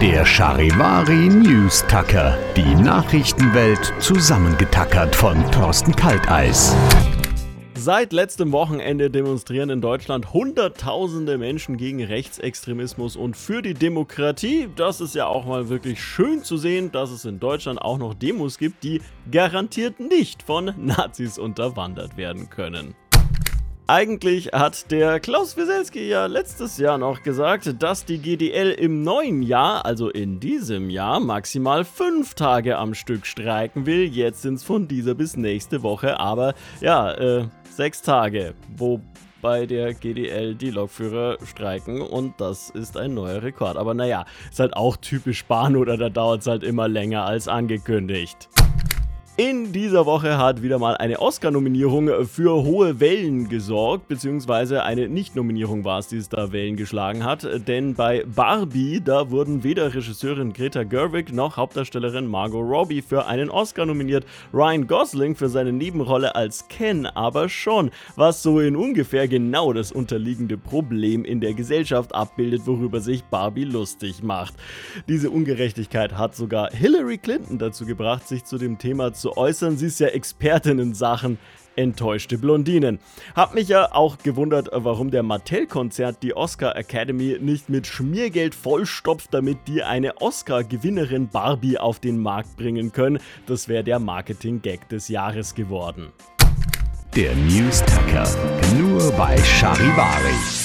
Der Charivari News Tucker. Die Nachrichtenwelt zusammengetackert von Thorsten Kalteis. Seit letztem Wochenende demonstrieren in Deutschland Hunderttausende Menschen gegen Rechtsextremismus und für die Demokratie. Das ist ja auch mal wirklich schön zu sehen, dass es in Deutschland auch noch Demos gibt, die garantiert nicht von Nazis unterwandert werden können. Eigentlich hat der Klaus Wieselski ja letztes Jahr noch gesagt, dass die GDL im neuen Jahr, also in diesem Jahr, maximal fünf Tage am Stück streiken will. Jetzt sind es von dieser bis nächste Woche, aber ja, äh, sechs Tage, wo bei der GDL die Lokführer streiken und das ist ein neuer Rekord. Aber naja, ist halt auch typisch Bahn oder da dauert es halt immer länger als angekündigt. In dieser Woche hat wieder mal eine Oscar-Nominierung für Hohe Wellen gesorgt, beziehungsweise eine Nicht-Nominierung war es, die es da Wellen geschlagen hat. Denn bei Barbie, da wurden weder Regisseurin Greta Gerwig noch Hauptdarstellerin Margot Robbie für einen Oscar nominiert. Ryan Gosling für seine Nebenrolle als Ken aber schon, was so in ungefähr genau das unterliegende Problem in der Gesellschaft abbildet, worüber sich Barbie lustig macht. Diese Ungerechtigkeit hat sogar Hillary Clinton dazu gebracht, sich zu dem Thema äußern. Sie ist ja Expertin in Sachen enttäuschte Blondinen. Hab mich ja auch gewundert, warum der Mattel-Konzert die Oscar Academy nicht mit Schmiergeld vollstopft, damit die eine Oscar-Gewinnerin Barbie auf den Markt bringen können. Das wäre der Marketing-Gag des Jahres geworden. Der News Tucker. Nur bei Charivari.